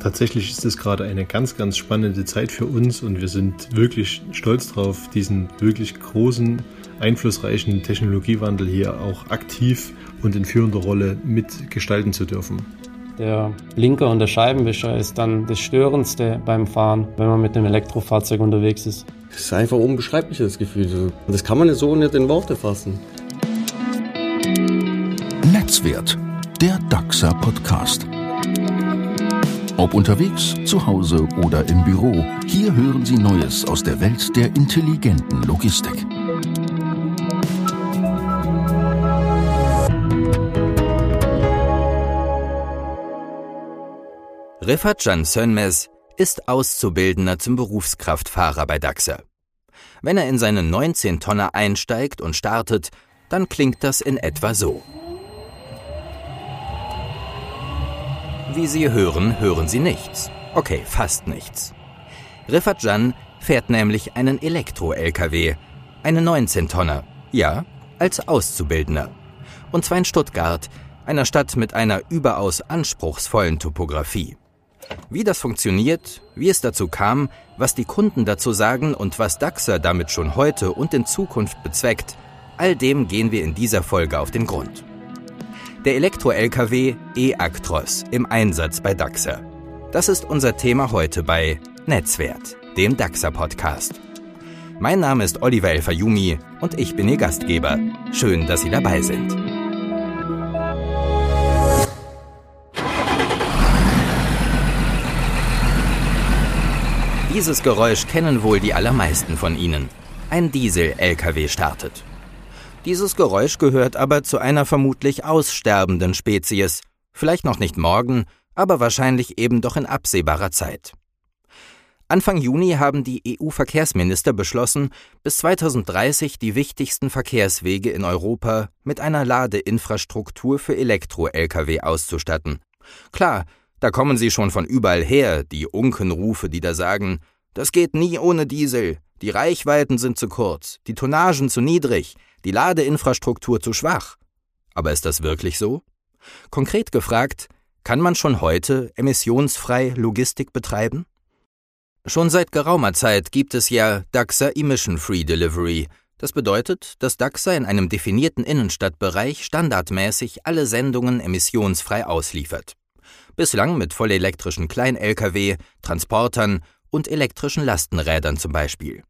Tatsächlich ist es gerade eine ganz, ganz spannende Zeit für uns und wir sind wirklich stolz darauf, diesen wirklich großen, einflussreichen Technologiewandel hier auch aktiv und in führender Rolle mitgestalten zu dürfen. Der Blinker und der Scheibenwischer ist dann das Störendste beim Fahren, wenn man mit einem Elektrofahrzeug unterwegs ist. Das ist einfach unbeschreibliches Gefühl. Das kann man so nicht in Worte fassen. Netzwert, der DAXA Podcast. Ob unterwegs, zu Hause oder im Büro, hier hören Sie Neues aus der Welt der intelligenten Logistik. Rifat Can Sönmez ist Auszubildender zum Berufskraftfahrer bei DAXA. Wenn er in seinen 19-Tonner einsteigt und startet, dann klingt das in etwa so. Wie Sie hören, hören Sie nichts. Okay, fast nichts. Rifat Jan fährt nämlich einen Elektro-LKW, einen 19-Tonner, ja, als Auszubildender. Und zwar in Stuttgart, einer Stadt mit einer überaus anspruchsvollen Topografie. Wie das funktioniert, wie es dazu kam, was die Kunden dazu sagen und was DAXA damit schon heute und in Zukunft bezweckt, all dem gehen wir in dieser Folge auf den Grund. Der Elektro-Lkw e-Actros im Einsatz bei DAXA. Das ist unser Thema heute bei Netzwert, dem DAXA-Podcast. Mein Name ist Oliver Elfayumi und ich bin Ihr Gastgeber. Schön, dass Sie dabei sind. Dieses Geräusch kennen wohl die allermeisten von Ihnen. Ein Diesel-Lkw startet. Dieses Geräusch gehört aber zu einer vermutlich aussterbenden Spezies. Vielleicht noch nicht morgen, aber wahrscheinlich eben doch in absehbarer Zeit. Anfang Juni haben die EU-Verkehrsminister beschlossen, bis 2030 die wichtigsten Verkehrswege in Europa mit einer Ladeinfrastruktur für Elektro-Lkw auszustatten. Klar, da kommen sie schon von überall her, die Unkenrufe, die da sagen, das geht nie ohne Diesel, die Reichweiten sind zu kurz, die Tonnagen zu niedrig, die Ladeinfrastruktur zu schwach. Aber ist das wirklich so? Konkret gefragt, kann man schon heute emissionsfrei Logistik betreiben? Schon seit geraumer Zeit gibt es ja DAXA Emission Free Delivery. Das bedeutet, dass DAXA in einem definierten Innenstadtbereich standardmäßig alle Sendungen emissionsfrei ausliefert. Bislang mit vollelektrischen Klein-Lkw, Transportern und elektrischen Lastenrädern zum Beispiel.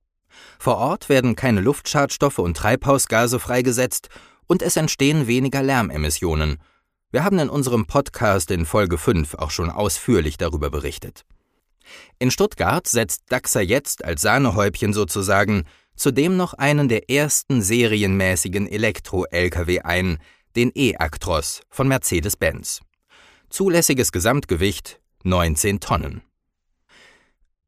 Vor Ort werden keine Luftschadstoffe und Treibhausgase freigesetzt und es entstehen weniger Lärmemissionen. Wir haben in unserem Podcast in Folge 5 auch schon ausführlich darüber berichtet. In Stuttgart setzt DAXA jetzt als Sahnehäubchen sozusagen zudem noch einen der ersten serienmäßigen Elektro-Lkw ein, den E-Actros von Mercedes-Benz. Zulässiges Gesamtgewicht 19 Tonnen.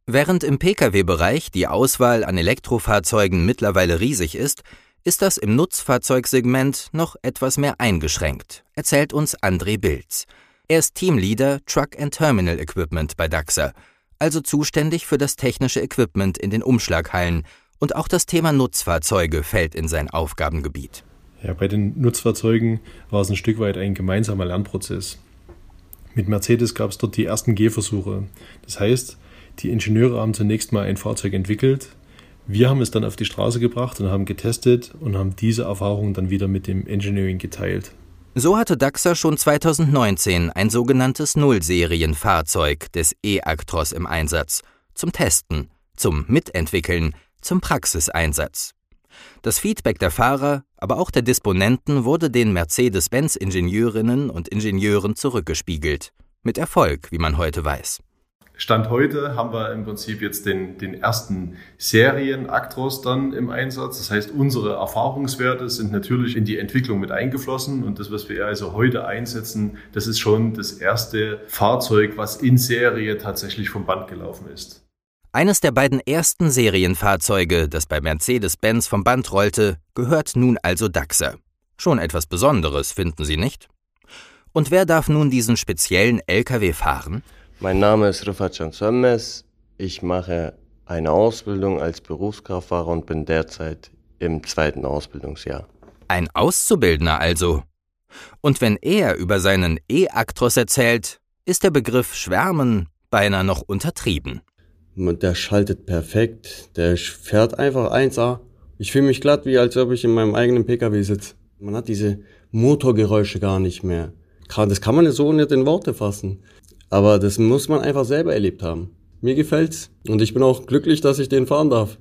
Während im Pkw-Bereich die Auswahl an Elektrofahrzeugen mittlerweile riesig ist, ist das im Nutzfahrzeugsegment noch etwas mehr eingeschränkt, erzählt uns André Bilz. Er ist Teamleader Truck and Terminal Equipment bei DAXA, also zuständig für das technische Equipment in den Umschlaghallen und auch das Thema Nutzfahrzeuge fällt in sein Aufgabengebiet. Ja, bei den Nutzfahrzeugen war es ein Stück weit ein gemeinsamer Lernprozess. Mit Mercedes gab es dort die ersten Gehversuche. Das heißt, die Ingenieure haben zunächst mal ein Fahrzeug entwickelt. Wir haben es dann auf die Straße gebracht und haben getestet und haben diese Erfahrungen dann wieder mit dem Engineering geteilt. So hatte DAXA schon 2019 ein sogenanntes Nullserienfahrzeug des E-Actros im Einsatz. Zum Testen, zum Mitentwickeln, zum Praxiseinsatz. Das Feedback der Fahrer, aber auch der Disponenten wurde den Mercedes-Benz-Ingenieurinnen und Ingenieuren zurückgespiegelt. Mit Erfolg, wie man heute weiß. Stand heute haben wir im Prinzip jetzt den, den ersten Serien-Actros dann im Einsatz. Das heißt, unsere Erfahrungswerte sind natürlich in die Entwicklung mit eingeflossen und das, was wir also heute einsetzen, das ist schon das erste Fahrzeug, was in Serie tatsächlich vom Band gelaufen ist. Eines der beiden ersten Serienfahrzeuge, das bei Mercedes-Benz vom Band rollte, gehört nun also DAXA. Schon etwas Besonderes, finden Sie nicht? Und wer darf nun diesen speziellen LKW fahren? Mein Name ist Rifat Sömmes. Ich mache eine Ausbildung als Berufskraftfahrer und bin derzeit im zweiten Ausbildungsjahr. Ein Auszubildender also. Und wenn er über seinen E-Actros erzählt, ist der Begriff Schwärmen, beinahe noch untertrieben. Der schaltet perfekt, der fährt einfach 1A. Ich fühle mich glatt, wie als ob ich in meinem eigenen Pkw sitze. Man hat diese Motorgeräusche gar nicht mehr. Das kann man so nicht in Worte fassen. Aber das muss man einfach selber erlebt haben. Mir gefällt's und ich bin auch glücklich, dass ich den fahren darf.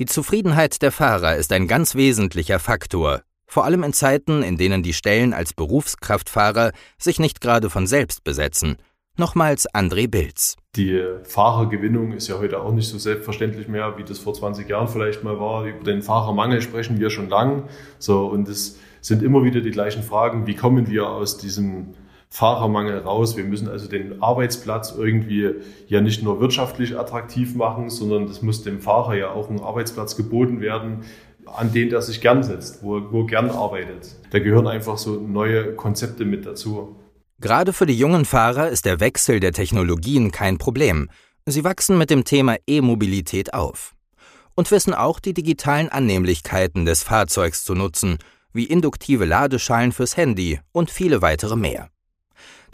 Die Zufriedenheit der Fahrer ist ein ganz wesentlicher Faktor, vor allem in Zeiten, in denen die Stellen als Berufskraftfahrer sich nicht gerade von selbst besetzen. Nochmals André Bilz. Die Fahrergewinnung ist ja heute auch nicht so selbstverständlich mehr, wie das vor 20 Jahren vielleicht mal war. Über den Fahrermangel sprechen wir schon lang. So, und es sind immer wieder die gleichen Fragen. Wie kommen wir aus diesem Fahrermangel raus. Wir müssen also den Arbeitsplatz irgendwie ja nicht nur wirtschaftlich attraktiv machen, sondern das muss dem Fahrer ja auch ein Arbeitsplatz geboten werden, an den er sich gern setzt, wo er, wo er gern arbeitet. Da gehören einfach so neue Konzepte mit dazu. Gerade für die jungen Fahrer ist der Wechsel der Technologien kein Problem. Sie wachsen mit dem Thema E-Mobilität auf und wissen auch die digitalen Annehmlichkeiten des Fahrzeugs zu nutzen, wie induktive Ladeschalen fürs Handy und viele weitere mehr.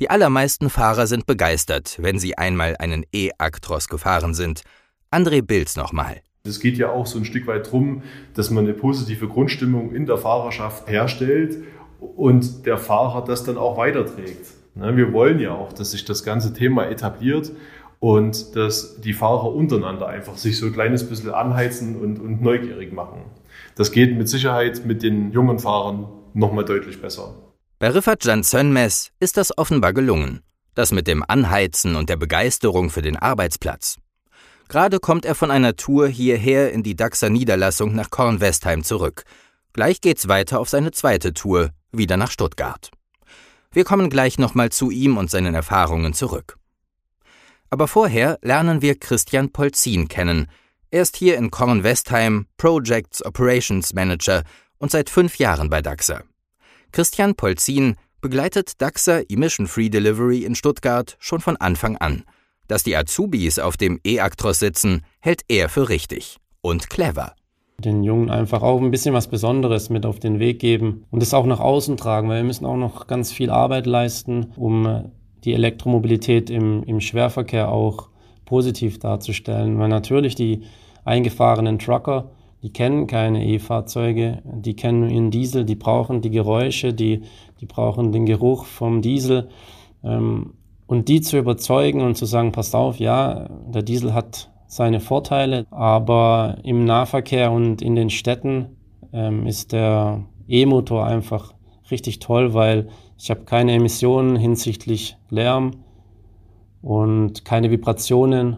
Die allermeisten Fahrer sind begeistert, wenn sie einmal einen E-Actros gefahren sind. André Bilz nochmal. Es geht ja auch so ein Stück weit darum, dass man eine positive Grundstimmung in der Fahrerschaft herstellt und der Fahrer das dann auch weiterträgt. Ne, wir wollen ja auch, dass sich das ganze Thema etabliert und dass die Fahrer untereinander einfach sich so ein kleines bisschen anheizen und, und neugierig machen. Das geht mit Sicherheit mit den jungen Fahrern nochmal deutlich besser. Bei Rifat Jan Sönmez ist das offenbar gelungen. Das mit dem Anheizen und der Begeisterung für den Arbeitsplatz. Gerade kommt er von einer Tour hierher in die Daxer Niederlassung nach Kornwestheim zurück. Gleich geht's weiter auf seine zweite Tour, wieder nach Stuttgart. Wir kommen gleich nochmal zu ihm und seinen Erfahrungen zurück. Aber vorher lernen wir Christian Polzin kennen. Er ist hier in Kornwestheim Projects Operations Manager und seit fünf Jahren bei Daxer. Christian Polzin begleitet Daxer Emission Free Delivery in Stuttgart schon von Anfang an. Dass die Azubis auf dem E-Actros sitzen, hält er für richtig und clever. Den Jungen einfach auch ein bisschen was Besonderes mit auf den Weg geben und es auch nach außen tragen, weil wir müssen auch noch ganz viel Arbeit leisten, um die Elektromobilität im, im Schwerverkehr auch positiv darzustellen. Weil natürlich die eingefahrenen Trucker die kennen keine E-Fahrzeuge, die kennen nur ihren Diesel, die brauchen die Geräusche, die, die brauchen den Geruch vom Diesel. Ähm, und die zu überzeugen und zu sagen, passt auf, ja, der Diesel hat seine Vorteile, aber im Nahverkehr und in den Städten ähm, ist der E-Motor einfach richtig toll, weil ich habe keine Emissionen hinsichtlich Lärm und keine Vibrationen.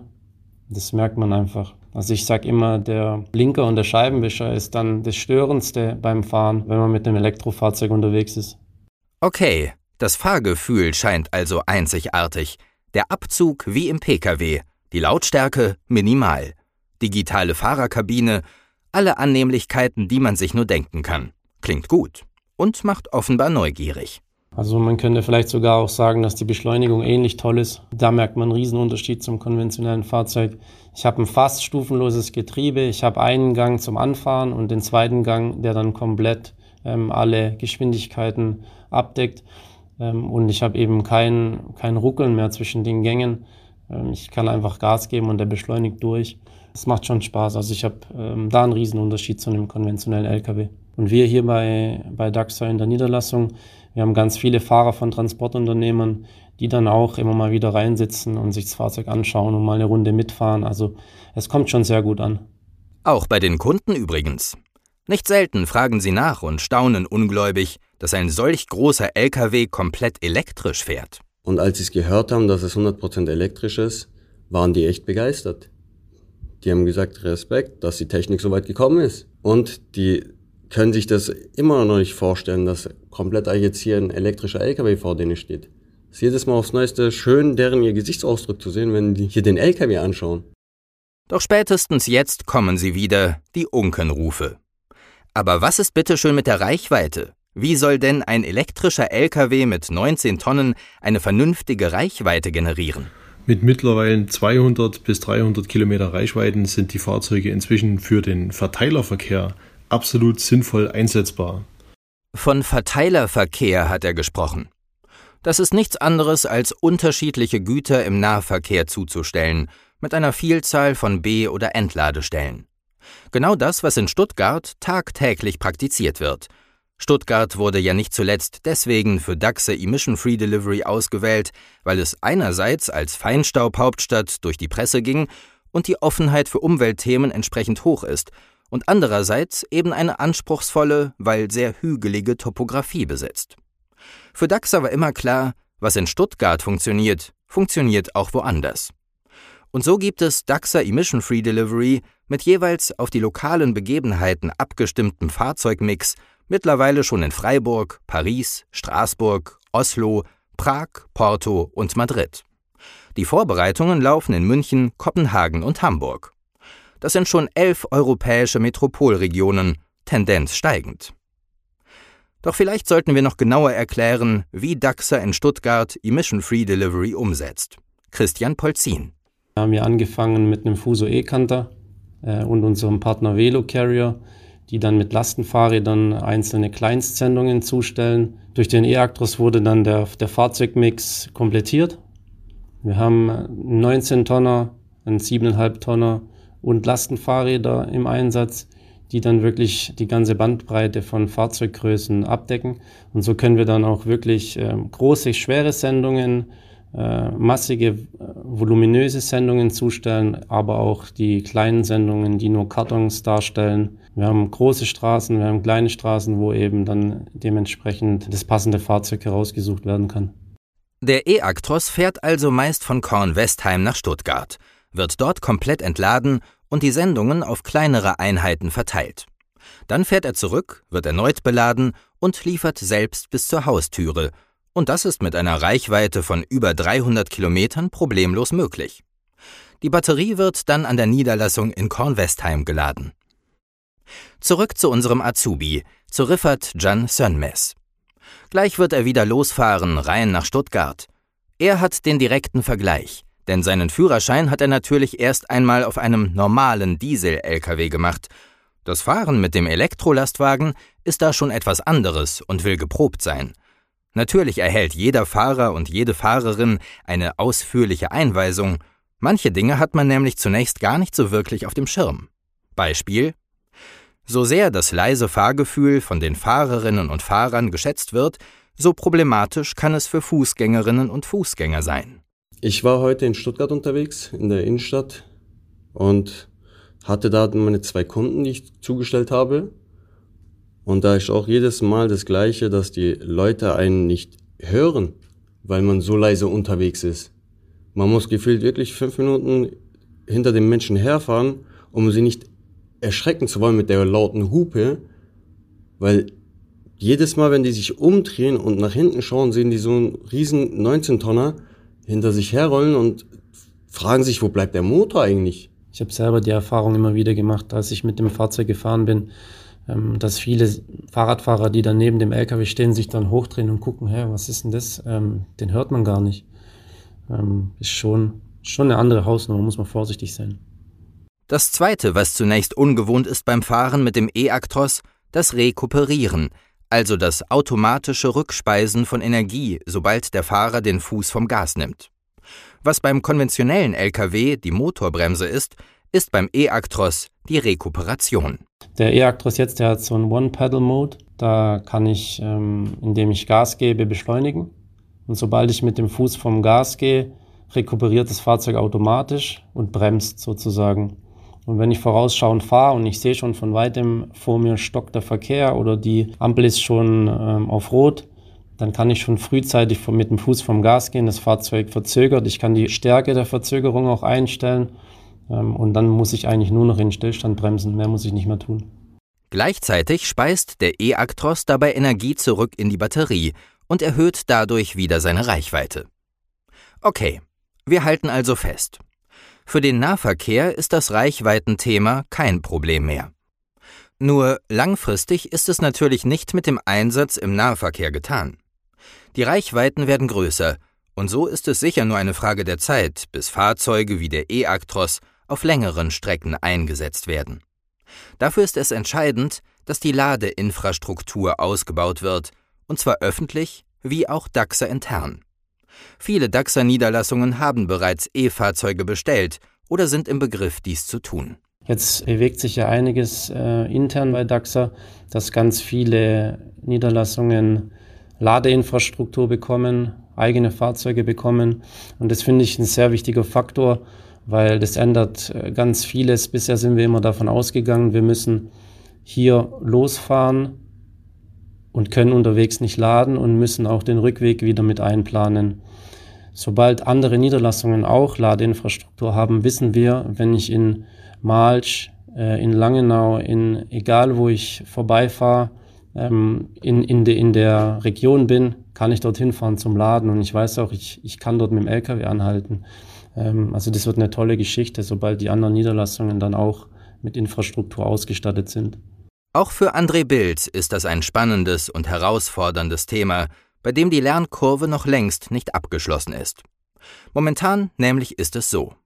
Das merkt man einfach. Also ich sage immer, der Blinker und der Scheibenwischer ist dann das Störendste beim Fahren, wenn man mit einem Elektrofahrzeug unterwegs ist. Okay, das Fahrgefühl scheint also einzigartig. Der Abzug wie im Pkw, die Lautstärke minimal, digitale Fahrerkabine, alle Annehmlichkeiten, die man sich nur denken kann. Klingt gut und macht offenbar neugierig. Also man könnte vielleicht sogar auch sagen, dass die Beschleunigung ähnlich toll ist. Da merkt man einen Riesenunterschied zum konventionellen Fahrzeug. Ich habe ein fast stufenloses Getriebe, ich habe einen Gang zum Anfahren und den zweiten Gang, der dann komplett ähm, alle Geschwindigkeiten abdeckt. Ähm, und ich habe eben kein, kein Ruckeln mehr zwischen den Gängen. Ähm, ich kann einfach Gas geben und der beschleunigt durch. Es macht schon Spaß. Also ich habe ähm, da einen Riesenunterschied zu einem konventionellen LKW. Und wir hier bei, bei DAXA in der Niederlassung, wir haben ganz viele Fahrer von Transportunternehmen, die dann auch immer mal wieder reinsitzen und sich das Fahrzeug anschauen und mal eine Runde mitfahren. Also es kommt schon sehr gut an. Auch bei den Kunden übrigens. Nicht selten fragen sie nach und staunen ungläubig, dass ein solch großer LKW komplett elektrisch fährt. Und als sie es gehört haben, dass es 100% elektrisch ist, waren die echt begeistert. Die haben gesagt, Respekt, dass die Technik so weit gekommen ist. Und die können sich das immer noch nicht vorstellen, dass komplett jetzt hier ein elektrischer LKW vor denen steht. Es ist jedes Mal aufs Neueste schön, deren ihr Gesichtsausdruck zu sehen, wenn die hier den LKW anschauen. Doch spätestens jetzt kommen sie wieder, die Unkenrufe. Aber was ist bitteschön mit der Reichweite? Wie soll denn ein elektrischer LKW mit 19 Tonnen eine vernünftige Reichweite generieren? Mit mittlerweile 200 bis 300 Kilometer Reichweiten sind die Fahrzeuge inzwischen für den Verteilerverkehr absolut sinnvoll einsetzbar. Von Verteilerverkehr hat er gesprochen. Das ist nichts anderes als unterschiedliche Güter im Nahverkehr zuzustellen, mit einer Vielzahl von B- oder Entladestellen. Genau das, was in Stuttgart tagtäglich praktiziert wird. Stuttgart wurde ja nicht zuletzt deswegen für DAXE Emission Free Delivery ausgewählt, weil es einerseits als Feinstaubhauptstadt durch die Presse ging und die Offenheit für Umweltthemen entsprechend hoch ist und andererseits eben eine anspruchsvolle, weil sehr hügelige Topographie besitzt. Für DAXA war immer klar, was in Stuttgart funktioniert, funktioniert auch woanders. Und so gibt es DAXA Emission Free Delivery mit jeweils auf die lokalen Begebenheiten abgestimmtem Fahrzeugmix mittlerweile schon in Freiburg, Paris, Straßburg, Oslo, Prag, Porto und Madrid. Die Vorbereitungen laufen in München, Kopenhagen und Hamburg. Das sind schon elf europäische Metropolregionen, Tendenz steigend. Doch vielleicht sollten wir noch genauer erklären, wie DAXA in Stuttgart Emission Free Delivery umsetzt. Christian Polzin. Wir haben ja angefangen mit einem Fuso E-Kanter äh, und unserem Partner Velo Carrier, die dann mit Lastenfahrrädern einzelne Kleinstsendungen zustellen. Durch den E-Actros wurde dann der, der Fahrzeugmix komplettiert. Wir haben 19 Tonner, einen 7,5 Tonner und Lastenfahrräder im Einsatz, die dann wirklich die ganze Bandbreite von Fahrzeuggrößen abdecken. Und so können wir dann auch wirklich äh, große, schwere Sendungen, äh, massige, äh, voluminöse Sendungen zustellen, aber auch die kleinen Sendungen, die nur Kartons darstellen. Wir haben große Straßen, wir haben kleine Straßen, wo eben dann dementsprechend das passende Fahrzeug herausgesucht werden kann. Der E-Actros fährt also meist von Kornwestheim nach Stuttgart, wird dort komplett entladen und die Sendungen auf kleinere Einheiten verteilt. Dann fährt er zurück, wird erneut beladen und liefert selbst bis zur Haustüre. Und das ist mit einer Reichweite von über 300 Kilometern problemlos möglich. Die Batterie wird dann an der Niederlassung in Kornwestheim geladen. Zurück zu unserem Azubi, zu Riffert Jan Sönmes. Gleich wird er wieder losfahren, rein nach Stuttgart. Er hat den direkten Vergleich. Denn seinen Führerschein hat er natürlich erst einmal auf einem normalen Diesel-Lkw gemacht. Das Fahren mit dem Elektrolastwagen ist da schon etwas anderes und will geprobt sein. Natürlich erhält jeder Fahrer und jede Fahrerin eine ausführliche Einweisung. Manche Dinge hat man nämlich zunächst gar nicht so wirklich auf dem Schirm. Beispiel So sehr das leise Fahrgefühl von den Fahrerinnen und Fahrern geschätzt wird, so problematisch kann es für Fußgängerinnen und Fußgänger sein. Ich war heute in Stuttgart unterwegs, in der Innenstadt und hatte da meine zwei Kunden, die ich zugestellt habe. Und da ist auch jedes Mal das Gleiche, dass die Leute einen nicht hören, weil man so leise unterwegs ist. Man muss gefühlt wirklich fünf Minuten hinter dem Menschen herfahren, um sie nicht erschrecken zu wollen mit der lauten Hupe, weil jedes Mal, wenn die sich umdrehen und nach hinten schauen, sehen die so einen riesen 19-Tonner hinter sich herrollen und fragen sich, wo bleibt der Motor eigentlich? Ich habe selber die Erfahrung immer wieder gemacht, als ich mit dem Fahrzeug gefahren bin, ähm, dass viele Fahrradfahrer, die dann neben dem LKW stehen, sich dann hochdrehen und gucken, hä, was ist denn das? Ähm, den hört man gar nicht. Ähm, ist schon, schon eine andere Hausnummer, muss man vorsichtig sein. Das Zweite, was zunächst ungewohnt ist beim Fahren mit dem E-Actros, das Rekuperieren, also das automatische Rückspeisen von Energie, sobald der Fahrer den Fuß vom Gas nimmt. Was beim konventionellen Lkw die Motorbremse ist, ist beim E-Actros die Rekuperation. Der E-Actros jetzt, der hat so einen One-Pedal-Mode. Da kann ich, ähm, indem ich Gas gebe, beschleunigen. Und sobald ich mit dem Fuß vom Gas gehe, rekuperiert das Fahrzeug automatisch und bremst sozusagen. Und wenn ich vorausschauend fahre und ich sehe schon von weitem vor mir stockt der Verkehr oder die Ampel ist schon ähm, auf Rot, dann kann ich schon frühzeitig mit dem Fuß vom Gas gehen. Das Fahrzeug verzögert. Ich kann die Stärke der Verzögerung auch einstellen. Ähm, und dann muss ich eigentlich nur noch in Stillstand bremsen. Mehr muss ich nicht mehr tun. Gleichzeitig speist der E-Actros dabei Energie zurück in die Batterie und erhöht dadurch wieder seine Reichweite. Okay, wir halten also fest. Für den Nahverkehr ist das Reichweitenthema kein Problem mehr. Nur langfristig ist es natürlich nicht mit dem Einsatz im Nahverkehr getan. Die Reichweiten werden größer, und so ist es sicher nur eine Frage der Zeit, bis Fahrzeuge wie der E-Actros auf längeren Strecken eingesetzt werden. Dafür ist es entscheidend, dass die Ladeinfrastruktur ausgebaut wird, und zwar öffentlich wie auch DAXA intern. Viele DAXA-Niederlassungen haben bereits E-Fahrzeuge bestellt oder sind im Begriff, dies zu tun. Jetzt bewegt sich ja einiges äh, intern bei DAXA, dass ganz viele Niederlassungen Ladeinfrastruktur bekommen, eigene Fahrzeuge bekommen. Und das finde ich ein sehr wichtiger Faktor, weil das ändert äh, ganz vieles. Bisher sind wir immer davon ausgegangen, wir müssen hier losfahren und können unterwegs nicht laden und müssen auch den Rückweg wieder mit einplanen. Sobald andere Niederlassungen auch Ladeinfrastruktur haben, wissen wir, wenn ich in Malsch, äh, in Langenau, in egal wo ich vorbeifahre, ähm, in, in, de, in der Region bin, kann ich dorthin fahren zum Laden und ich weiß auch, ich, ich kann dort mit dem LKW anhalten. Ähm, also das wird eine tolle Geschichte, sobald die anderen Niederlassungen dann auch mit Infrastruktur ausgestattet sind. Auch für André Bild ist das ein spannendes und herausforderndes Thema, bei dem die Lernkurve noch längst nicht abgeschlossen ist. Momentan nämlich ist es so.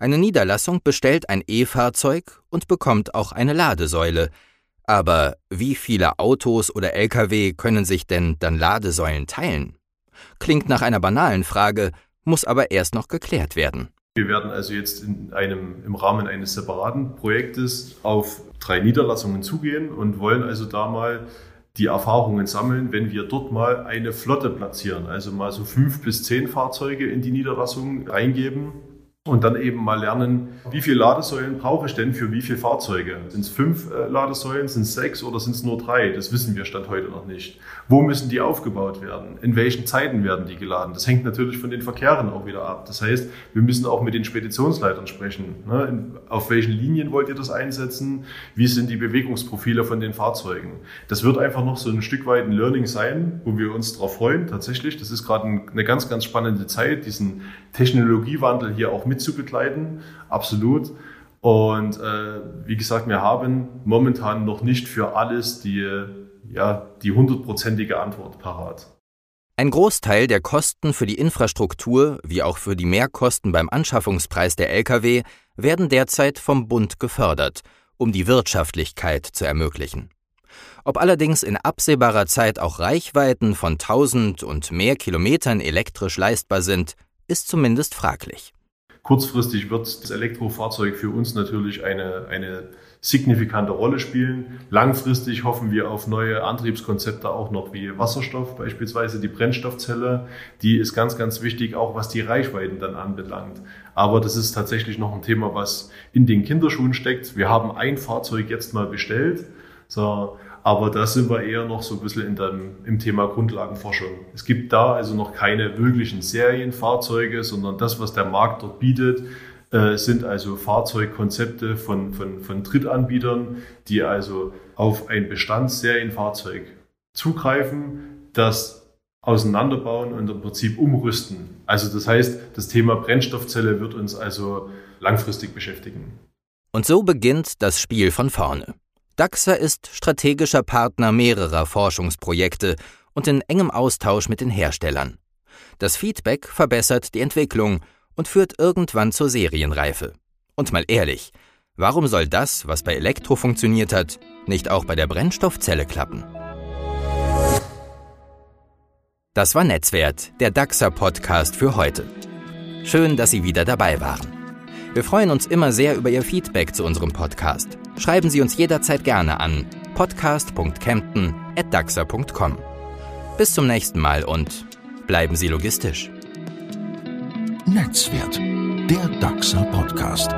Eine Niederlassung bestellt ein E-Fahrzeug und bekommt auch eine Ladesäule. Aber wie viele Autos oder Lkw können sich denn dann Ladesäulen teilen? Klingt nach einer banalen Frage, muss aber erst noch geklärt werden. Wir werden also jetzt in einem, im Rahmen eines separaten Projektes auf drei Niederlassungen zugehen und wollen also da mal die Erfahrungen sammeln, wenn wir dort mal eine Flotte platzieren, also mal so fünf bis zehn Fahrzeuge in die Niederlassung reingeben und dann eben mal lernen, wie viele Ladesäulen brauche ich denn für wie viele Fahrzeuge? Sind es fünf äh, Ladesäulen, sind es sechs oder sind es nur drei? Das wissen wir Stand heute noch nicht. Wo müssen die aufgebaut werden? In welchen Zeiten werden die geladen? Das hängt natürlich von den Verkehren auch wieder ab. Das heißt, wir müssen auch mit den Speditionsleitern sprechen. Ne? Auf welchen Linien wollt ihr das einsetzen? Wie sind die Bewegungsprofile von den Fahrzeugen? Das wird einfach noch so ein Stück weit ein Learning sein, wo wir uns darauf freuen. Tatsächlich, das ist gerade eine ganz, ganz spannende Zeit, diesen Technologiewandel hier auch mit mitzubegleiten, absolut. Und äh, wie gesagt, wir haben momentan noch nicht für alles die, ja, die hundertprozentige Antwort parat. Ein Großteil der Kosten für die Infrastruktur wie auch für die Mehrkosten beim Anschaffungspreis der Lkw werden derzeit vom Bund gefördert, um die Wirtschaftlichkeit zu ermöglichen. Ob allerdings in absehbarer Zeit auch Reichweiten von 1000 und mehr Kilometern elektrisch leistbar sind, ist zumindest fraglich. Kurzfristig wird das Elektrofahrzeug für uns natürlich eine, eine signifikante Rolle spielen. Langfristig hoffen wir auf neue Antriebskonzepte auch noch wie Wasserstoff, beispielsweise die Brennstoffzelle. Die ist ganz, ganz wichtig, auch was die Reichweiten dann anbelangt. Aber das ist tatsächlich noch ein Thema, was in den Kinderschuhen steckt. Wir haben ein Fahrzeug jetzt mal bestellt. So, aber da sind wir eher noch so ein bisschen in dem, im Thema Grundlagenforschung. Es gibt da also noch keine wirklichen Serienfahrzeuge, sondern das, was der Markt dort bietet, äh, sind also Fahrzeugkonzepte von, von, von Drittanbietern, die also auf ein Bestandsserienfahrzeug zugreifen, das auseinanderbauen und im Prinzip umrüsten. Also das heißt, das Thema Brennstoffzelle wird uns also langfristig beschäftigen. Und so beginnt das Spiel von vorne. DAXA ist strategischer Partner mehrerer Forschungsprojekte und in engem Austausch mit den Herstellern. Das Feedback verbessert die Entwicklung und führt irgendwann zur Serienreife. Und mal ehrlich, warum soll das, was bei Elektro funktioniert hat, nicht auch bei der Brennstoffzelle klappen? Das war Netzwert, der DAXA-Podcast für heute. Schön, dass Sie wieder dabei waren. Wir freuen uns immer sehr über Ihr Feedback zu unserem Podcast. Schreiben Sie uns jederzeit gerne an podcast.kempten.daxa.com. Bis zum nächsten Mal und bleiben Sie logistisch. Netzwert, der DAXA Podcast.